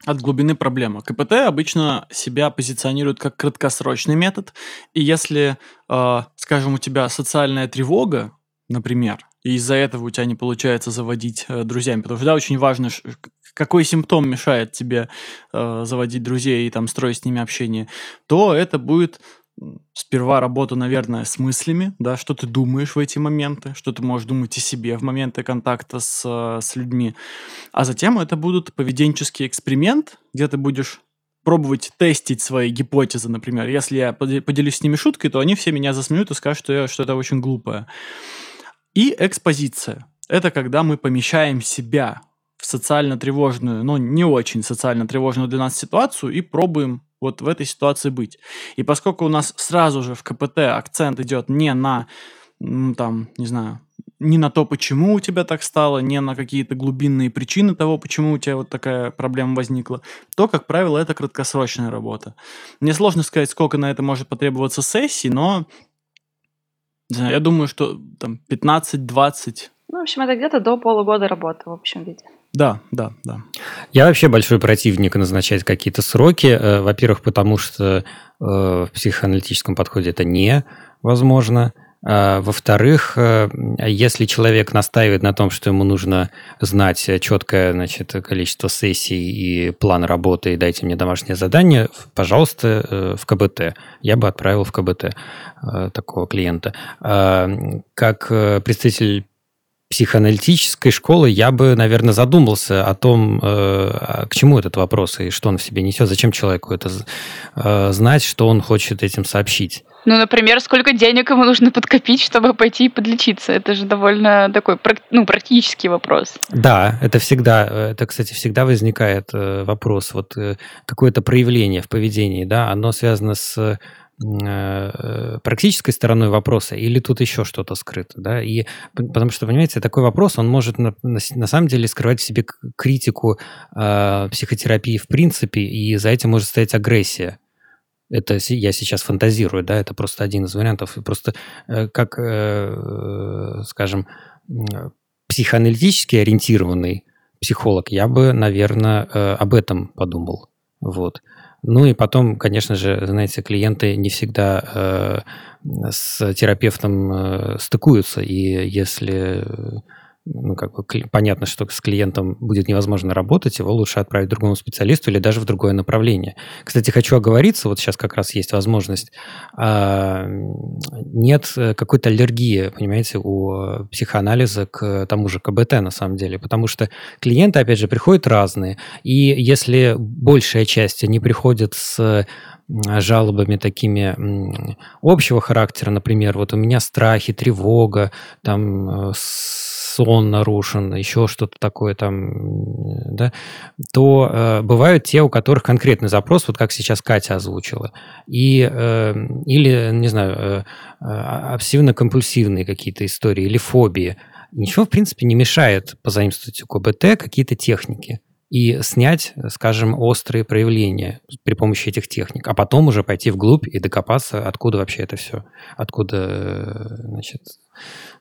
Speaker 4: от глубины проблемы. КПТ обычно себя позиционирует как краткосрочный метод, и если, э, скажем, у тебя социальная тревога, например, и из-за этого у тебя не получается заводить э, друзьями, потому что да, очень важно, какой симптом мешает тебе э, заводить друзей и там строить с ними общение, то это будет сперва работа, наверное, с мыслями, да, что ты думаешь в эти моменты, что ты можешь думать о себе в моменты контакта с, э, с людьми. А затем это будут поведенческий эксперимент, где ты будешь пробовать тестить свои гипотезы, например. Если я поделюсь с ними шуткой, то они все меня засмеют и скажут, что, я, что это очень глупое. И экспозиция. Это когда мы помещаем себя в социально тревожную, но не очень социально тревожную для нас ситуацию и пробуем вот в этой ситуации быть. И поскольку у нас сразу же в КПТ акцент идет не на, там, не знаю, не на то, почему у тебя так стало, не на какие-то глубинные причины того, почему у тебя вот такая проблема возникла, то, как правило, это краткосрочная работа. Мне сложно сказать, сколько на это может потребоваться сессий, но я думаю, что там 15-20.
Speaker 1: Ну, в общем, это где-то до полугода работы в общем виде.
Speaker 4: Да, да, да.
Speaker 2: Я вообще большой противник назначать какие-то сроки. Э, во-первых, потому что э, в психоаналитическом подходе это невозможно. А, во-вторых, э, если человек настаивает на том, что ему нужно знать четкое значит, количество сессий и план работы, и дайте мне домашнее задание, пожалуйста, в КБТ. Я бы отправил в КБТ такого клиента. Как представитель психоаналитической школы я бы, наверное, задумался о том, э, к чему этот вопрос и что он в себе несет, зачем человеку это э, знать, что он хочет этим сообщить.
Speaker 3: Ну, например, сколько денег ему нужно подкопить, чтобы пойти и подлечиться? Это же довольно такой ну, практический вопрос.
Speaker 2: Да, это всегда, это, кстати, всегда возникает э, вопрос. Вот какое-то проявление в поведении, да, оно связано с Э, практической стороной вопроса или тут еще что-то скрыто, да, и потому что, понимаете, такой вопрос, он может на, на, на самом деле скрывать в себе критику э, психотерапии в принципе, и за этим может стоять агрессия. Это я сейчас фантазирую, да, это просто один из вариантов. Просто э, как, э, скажем, психоаналитически ориентированный психолог, я бы, наверное, э, об этом подумал. Вот. Ну и потом, конечно же, знаете, клиенты не всегда э, с терапевтом э, стыкуются, и если ну, как бы понятно, что с клиентом будет невозможно работать, его лучше отправить другому специалисту или даже в другое направление. Кстати, хочу оговориться, вот сейчас как раз есть возможность, а, нет какой-то аллергии, понимаете, у психоанализа к тому же КБТ на самом деле, потому что клиенты, опять же, приходят разные, и если большая часть не приходит с жалобами такими общего характера, например, вот у меня страхи, тревога, там, сон нарушен, еще что-то такое там, да, то э, бывают те, у которых конкретный запрос, вот как сейчас Катя озвучила, и, э, или, не знаю, э, э обсессивно-компульсивные какие-то истории или фобии. Ничего, в принципе, не мешает позаимствовать у КБТ какие-то техники и снять, скажем, острые проявления при помощи этих техник, а потом уже пойти вглубь и докопаться, откуда вообще это все, откуда, э, значит,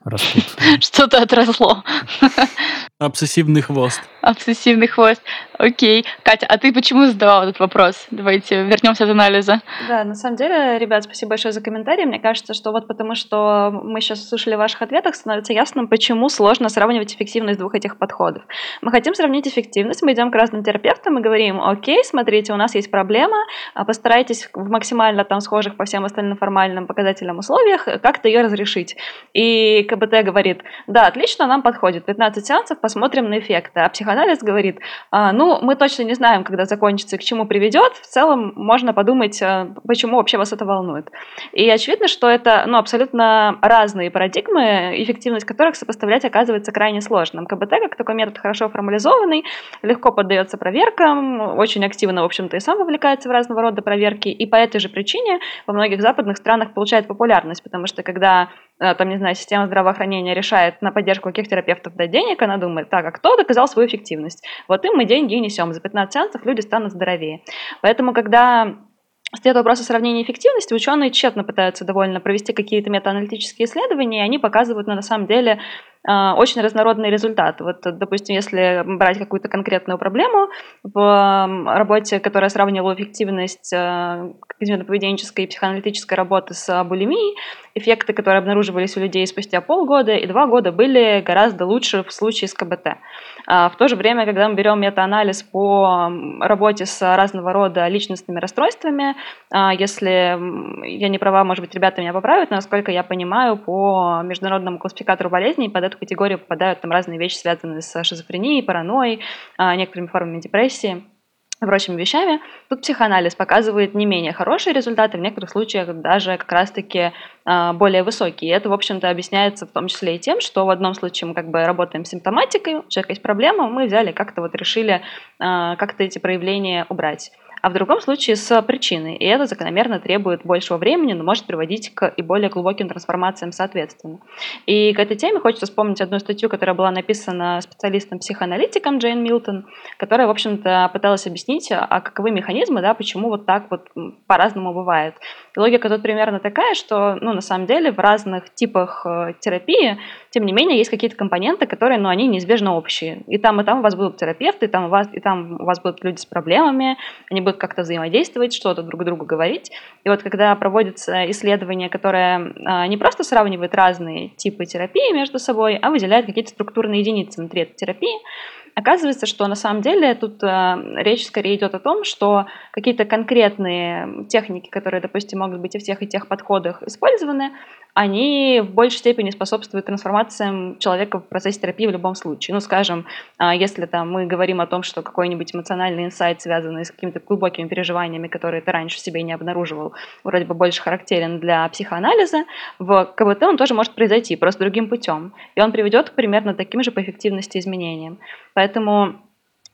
Speaker 2: растут.
Speaker 3: Что-то отросло.
Speaker 4: Обсессивный хвост.
Speaker 3: Обсессивный хвост. Окей. Катя, а ты почему задавала этот вопрос? Давайте вернемся от анализа.
Speaker 1: Да, на самом деле, ребят, спасибо большое за комментарии. Мне кажется, что вот потому что мы сейчас услышали в ваших ответах, становится ясным, почему сложно сравнивать эффективность двух этих подходов. Мы хотим сравнить эффективность, мы идем к разным терапевтам и говорим, окей, смотрите, у нас есть проблема, а постарайтесь в максимально там схожих по всем остальным формальным показателям условиях как-то ее разрешить. И КБТ говорит, да, отлично, нам подходит, 15 сеансов, посмотрим на эффекты. А психоанализ говорит, а, ну, мы точно не знаем, когда закончится к чему приведет. В целом можно подумать, а, почему вообще вас это волнует. И очевидно, что это ну, абсолютно разные парадигмы, эффективность которых сопоставлять оказывается крайне сложным. КБТ, как такой метод хорошо формализованный, легко поддается проверкам, очень активно, в общем-то, и сам вовлекается в разного рода проверки, и по этой же причине во многих западных странах получает популярность, потому что когда там, не знаю, система здравоохранения решает на поддержку каких терапевтов дать денег, она думает, так, а кто доказал свою эффективность? Вот им мы деньги и несем. За 15 сеансов люди станут здоровее. Поэтому, когда Стоит вопрос о сравнении эффективности. Ученые тщетно пытаются довольно провести какие-то метааналитические исследования, и они показывают, ну, на самом деле, очень разнородные результаты. Вот, допустим, если брать какую-то конкретную проблему в работе, которая сравнивала эффективность а, когнитивно-поведенческой и психоаналитической работы с булимией, эффекты, которые обнаруживались у людей спустя полгода и два года, были гораздо лучше в случае с КБТ. А, в то же время, когда мы берем метаанализ по работе с разного рода личностными расстройствами, если я не права, может быть, ребята меня поправят, но насколько я понимаю, по международному классификатору болезней под эту категорию попадают там разные вещи, связанные с шизофренией, паранойей, а, некоторыми формами депрессии прочими вещами. Тут психоанализ показывает не менее хорошие результаты, в некоторых случаях даже как раз-таки э, более высокие. И это, в общем-то, объясняется в том числе и тем, что в одном случае мы как бы работаем с симптоматикой, у человека есть проблема, мы взяли как-то вот решили э, как-то эти проявления убрать а в другом случае с причиной. И это закономерно требует большего времени, но может приводить к и более глубоким трансформациям соответственно. И к этой теме хочется вспомнить одну статью, которая была написана специалистом-психоаналитиком Джейн Милтон, которая, в общем-то, пыталась объяснить, а каковы механизмы, да, почему вот так вот по-разному бывает. И логика тут примерно такая, что, ну, на самом деле, в разных типах э, терапии, тем не менее, есть какие-то компоненты, которые, ну, они неизбежно общие. И там, и там у вас будут терапевты, и там у вас, и там у вас будут люди с проблемами, они будут как-то взаимодействовать, что-то друг другу говорить. И вот когда проводится исследование, которое а, не просто сравнивает разные типы терапии между собой, а выделяет какие-то структурные единицы внутри этой терапии, Оказывается, что на самом деле тут э, речь скорее идет о том, что какие-то конкретные техники, которые, допустим, могут быть и в тех и тех подходах использованы, они в большей степени способствуют трансформациям человека в процессе терапии в любом случае. Ну, скажем, э, если там мы говорим о том, что какой-нибудь эмоциональный инсайт, связанный с какими-то глубокими переживаниями, которые ты раньше в себе не обнаруживал, вроде бы больше характерен для психоанализа, в КБТ он тоже может произойти, просто другим путем. И он приведет к примерно таким же по эффективности изменениям. Поэтому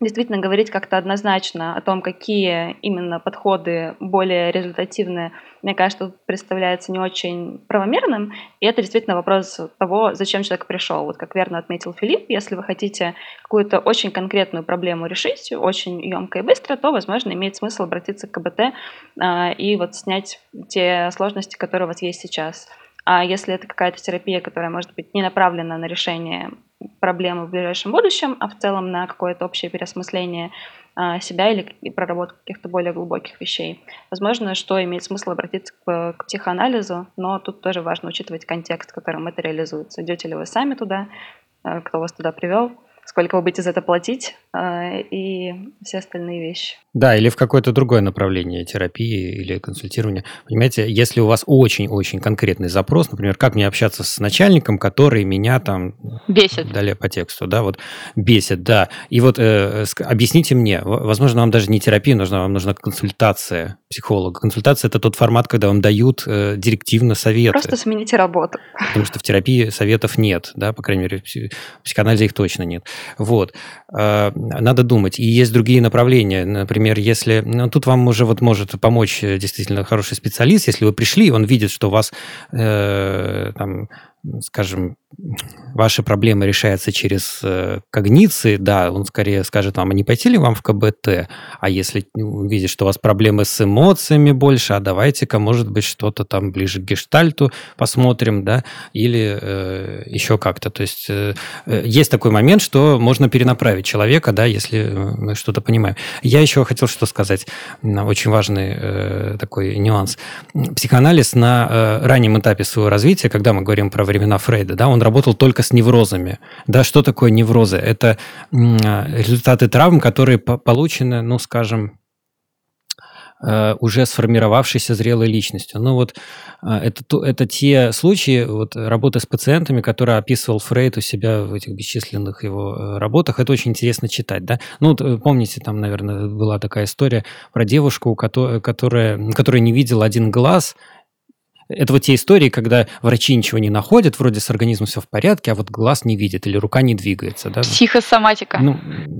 Speaker 1: действительно говорить как-то однозначно о том, какие именно подходы более результативные, мне кажется, представляется не очень правомерным. И это действительно вопрос того, зачем человек пришел. Вот как верно отметил Филипп, если вы хотите какую-то очень конкретную проблему решить, очень емко и быстро, то, возможно, имеет смысл обратиться к КБТ э, и вот снять те сложности, которые у вас есть сейчас. А если это какая-то терапия, которая может быть не направлена на решение проблемы в ближайшем будущем, а в целом на какое-то общее переосмысление а, себя или проработку каких-то более глубоких вещей. Возможно, что имеет смысл обратиться к, к психоанализу, но тут тоже важно учитывать контекст, в котором это реализуется. Идете ли вы сами туда, а, кто вас туда привел, сколько вы будете за это платить э, и все остальные вещи.
Speaker 2: Да, или в какое-то другое направление терапии или консультирования. Понимаете, если у вас очень-очень конкретный запрос, например, как мне общаться с начальником, который меня там...
Speaker 3: Бесит.
Speaker 2: Далее по тексту, да, вот бесит, да. И вот э, объясните мне, возможно, вам даже не терапия нужна, вам нужна консультация психолога. Консультация – это тот формат, когда вам дают э, директивно советы.
Speaker 1: Просто смените работу.
Speaker 2: Потому что в терапии советов нет, да, по крайней мере, в психоанализе их точно нет. Вот. Э, надо думать. И есть другие направления. Например, если... Ну, тут вам уже вот может помочь э, действительно хороший специалист, если вы пришли, он видит, что у вас э, там скажем, ваши проблемы решаются через э, когниции, да, он скорее скажет вам, а не пойти ли вам в КБТ? А если видит, что у вас проблемы с эмоциями больше, а давайте-ка, может быть, что-то там ближе к гештальту посмотрим, да, или э, еще как-то. То есть э, э, есть такой момент, что можно перенаправить человека, да, если мы что-то понимаем. Я еще хотел что сказать, очень важный э, такой нюанс. Психоанализ на э, раннем этапе своего развития, когда мы говорим про времена Фрейда, да, он работал только с неврозами. Да, что такое неврозы? Это результаты травм, которые получены, ну, скажем, э, уже сформировавшейся зрелой личностью. Ну вот э, это, это те случаи вот, работы с пациентами, которые описывал Фрейд у себя в этих бесчисленных его э, работах. Это очень интересно читать. Да? Ну вот, помните, там, наверное, была такая история про девушку, которая, которая не видела один глаз, это вот те истории, когда врачи ничего не находят, вроде с организмом все в порядке, а вот глаз не видит или рука не двигается. Да?
Speaker 3: Психосоматика.
Speaker 2: Ну,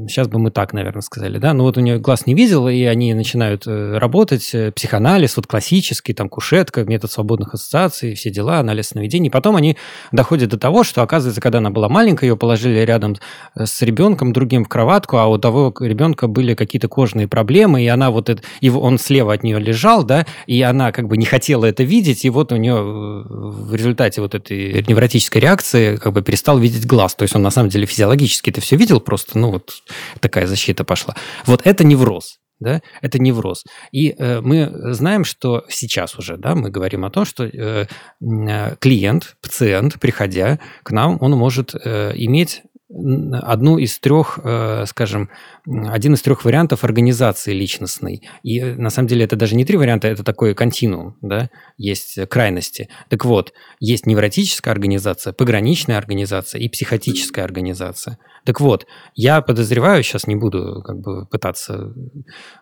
Speaker 2: сейчас бы мы так, наверное, сказали, да. Ну вот у нее глаз не видел, и они начинают э, работать, э, психоанализ, вот классический, там кушетка, метод свободных ассоциаций, все дела, анализ сновидений. Потом они доходят до того, что, оказывается, когда она была маленькая, ее положили рядом э, с ребенком другим в кроватку, а у того ребенка были какие-то кожные проблемы, и она вот это, он слева от нее лежал, да, и она как бы не хотела это видеть, и вот вот у нее э, в результате вот этой невротической реакции как бы перестал видеть глаз. То есть он на самом деле физиологически это все видел, просто, ну, вот такая защита пошла. Вот это невроз да, это невроз. И э, мы знаем, что сейчас уже, да, мы говорим о том, что э, э клиент, пациент, приходя к нам, он может э, иметь одну из трех, э, скажем, один из трех вариантов организации личностной. И э, на самом деле это даже не три варианта, это такой континуум, да, есть крайности. Так вот, есть невротическая организация, пограничная организация и психотическая организация. Так вот, я подозреваю, сейчас не буду как бы пытаться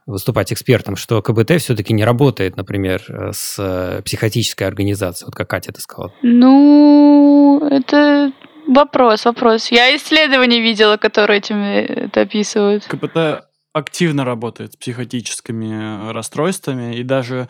Speaker 2: выступать экспертом, что КБТ все-таки не работает, например, с психотической организацией, вот как Катя это сказала.
Speaker 3: Ну, это Вопрос, вопрос. Я исследования видела, которые этим э, это описывают.
Speaker 4: КПТ активно работает с психотическими расстройствами, и даже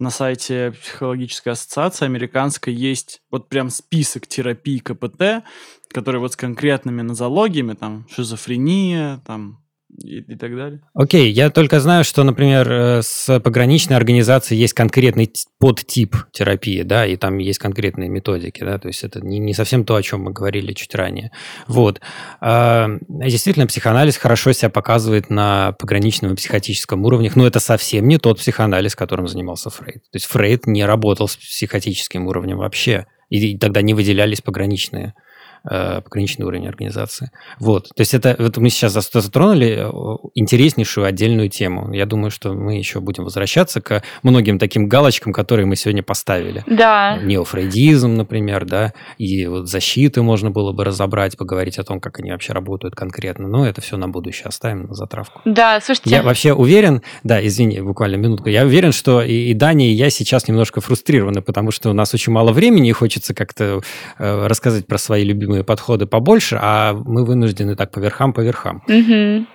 Speaker 4: на сайте психологической ассоциации американской есть вот прям список терапий КПТ, которые вот с конкретными нозологиями, там шизофрения, там и, и так далее.
Speaker 2: Окей, я только знаю, что, например, э, с пограничной организацией есть конкретный подтип терапии, да, и там есть конкретные методики, да, то есть это не, не совсем то, о чем мы говорили чуть ранее. Вот. А, действительно, психоанализ хорошо себя показывает на пограничном и психотическом уровнях, но это совсем не тот психоанализ, которым занимался Фрейд. То есть Фрейд не работал с психотическим уровнем вообще, и тогда не выделялись пограничные пограничный уровень организации. Вот. То есть это вот мы сейчас затронули э, интереснейшую отдельную тему. Я думаю, что мы еще будем возвращаться к многим таким галочкам, которые мы сегодня поставили.
Speaker 3: Да.
Speaker 2: Неофрейдизм, например, да, и вот защиты можно было бы разобрать, поговорить о том, как они вообще работают конкретно. Но это все на будущее оставим, на затравку.
Speaker 3: Да, слушайте.
Speaker 2: Я вообще уверен, да, извини, буквально минутку, я уверен, что и, и Дани, и я сейчас немножко фрустрированы, потому что у нас очень мало времени, и хочется как-то э, рассказать про свои любимые любимые подходы побольше, а мы вынуждены так по верхам, по верхам.
Speaker 3: Угу.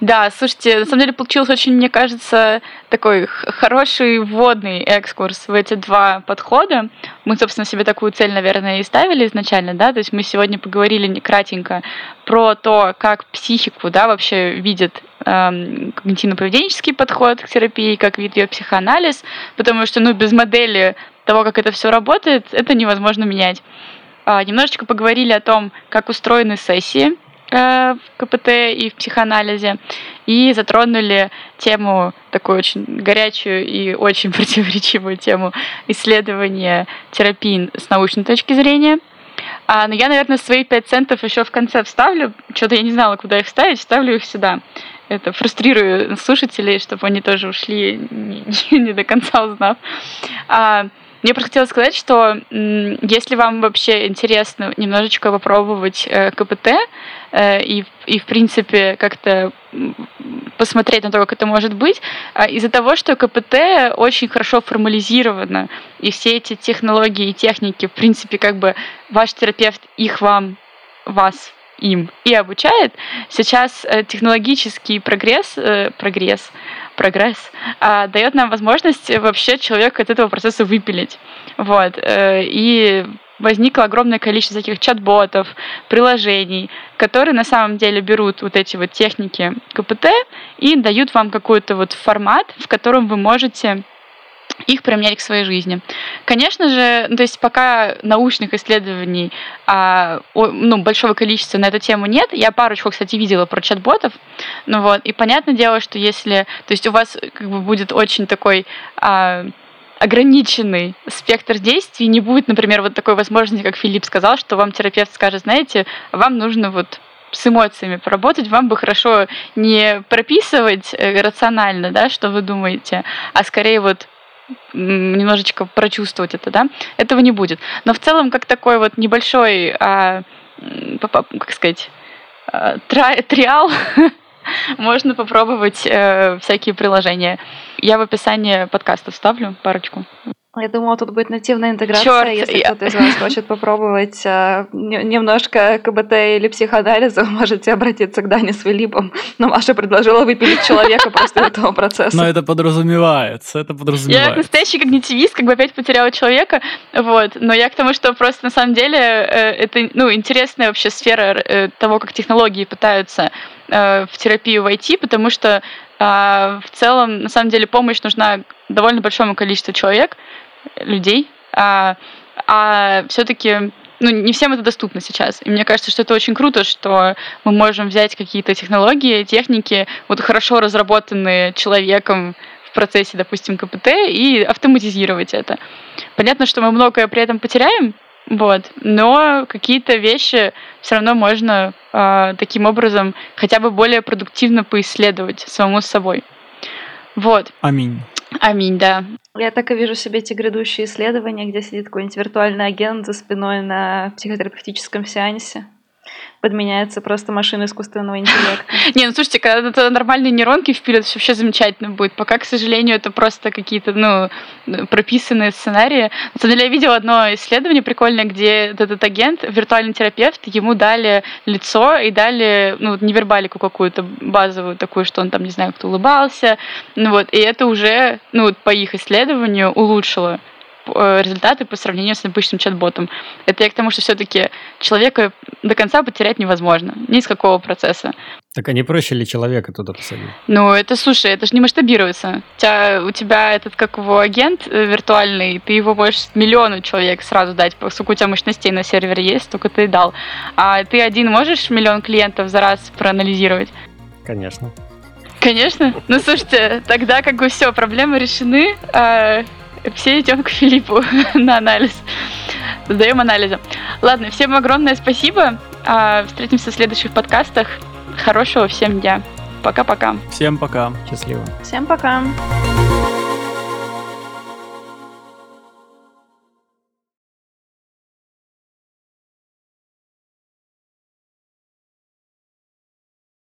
Speaker 3: Да, слушайте, на самом деле получился очень, мне кажется, такой хороший вводный экскурс в эти два подхода. Мы, собственно, себе такую цель, наверное, и ставили изначально, да, то есть мы сегодня поговорили кратенько про то, как психику, да, вообще видит эм, когнитивно-поведенческий подход к терапии, как видит ее психоанализ, потому что, ну, без модели того, как это все работает, это невозможно менять. А, немножечко поговорили о том, как устроены сессии э, в КПТ и в психоанализе, и затронули тему, такую очень горячую и очень противоречивую тему исследования терапии с научной точки зрения. А, но я, наверное, свои 5 центов еще в конце вставлю. Что-то я не знала, куда их ставить, ставлю их сюда. Это фрустрирую слушателей, чтобы они тоже ушли, не, не до конца узнав. А, мне просто хотелось сказать, что если вам вообще интересно немножечко попробовать э, КПТ э, и, и в принципе, как-то посмотреть на то, как это может быть, а из-за того, что КПТ очень хорошо формализировано, и все эти технологии и техники, в принципе, как бы ваш терапевт их вам, вас им и обучает. Сейчас э, технологический прогресс, прогресс прогресс, а, дает нам возможность вообще человека от этого процесса выпилить. Вот. Э, и возникло огромное количество таких чат-ботов, приложений, которые на самом деле берут вот эти вот техники КПТ и дают вам какой-то вот формат, в котором вы можете их применять к своей жизни. Конечно же, ну, то есть пока научных исследований а, о, ну, большого количества на эту тему нет, я парочку, кстати, видела про чат-ботов, ну вот, и понятное дело, что если, то есть у вас как бы будет очень такой а, ограниченный спектр действий, не будет, например, вот такой возможности, как Филипп сказал, что вам терапевт скажет, знаете, вам нужно вот с эмоциями поработать, вам бы хорошо не прописывать э, рационально, да, что вы думаете, а скорее вот немножечко прочувствовать это, да, этого не будет. Но в целом, как такой вот небольшой, а, как сказать, а, триал, можно попробовать э, всякие приложения. Я в описании подкаста вставлю парочку.
Speaker 1: Я думала, тут будет нативная интеграция, Чёрт, если я... кто-то из вас хочет попробовать э, немножко КБТ или психоанализа, можете обратиться к Дане с Филиппом. Но Маша предложила выпилить человека после этого процесса.
Speaker 4: Но это подразумевается, это подразумевается.
Speaker 3: Я настоящий когнитивист, как бы опять потеряла человека, вот. Но я к тому, что просто на самом деле э, это ну, интересная вообще сфера э, того, как технологии пытаются э, в терапию войти, потому что а, в целом, на самом деле, помощь нужна довольно большому количеству человек, людей, а, а все-таки ну, не всем это доступно сейчас. И мне кажется, что это очень круто, что мы можем взять какие-то технологии, техники, вот хорошо разработанные человеком в процессе, допустим, КПТ, и автоматизировать это. Понятно, что мы многое при этом потеряем, вот, но какие-то вещи все равно можно э, таким образом хотя бы более продуктивно поисследовать самому собой. Вот.
Speaker 4: Аминь.
Speaker 3: Аминь, да.
Speaker 1: Я так и вижу себе эти грядущие исследования, где сидит какой-нибудь виртуальный агент за спиной на психотерапевтическом сеансе подменяется просто машина искусственного интеллекта.
Speaker 3: Не, ну слушайте, когда это нормальные нейронки впилят, вообще замечательно будет. Пока, к сожалению, это просто какие-то, ну, прописанные сценарии. На самом деле, я видела одно исследование прикольное, где этот агент, виртуальный терапевт, ему дали лицо и дали, ну, невербалику какую-то базовую такую, что он там, не знаю, кто улыбался. Ну вот, и это уже, ну, по их исследованию улучшило результаты по сравнению с обычным чат-ботом. Это я к тому, что все-таки человека до конца потерять невозможно. Ни с какого процесса.
Speaker 2: Так а не проще ли человека туда посадить?
Speaker 3: Ну, это, слушай, это же не масштабируется. У тебя, у тебя этот, как его, агент э, виртуальный, ты его можешь миллиону человек сразу дать, поскольку у тебя мощностей на сервере есть, только ты дал. А ты один можешь миллион клиентов за раз проанализировать?
Speaker 2: Конечно.
Speaker 3: Конечно. Ну, слушайте, тогда как бы все, проблемы решены. Все идем к Филиппу на анализ. Сдаем анализы. Ладно, всем огромное спасибо. А, встретимся в следующих подкастах. Хорошего всем дня. Пока-пока.
Speaker 4: Всем пока.
Speaker 2: Счастливо.
Speaker 1: Всем пока.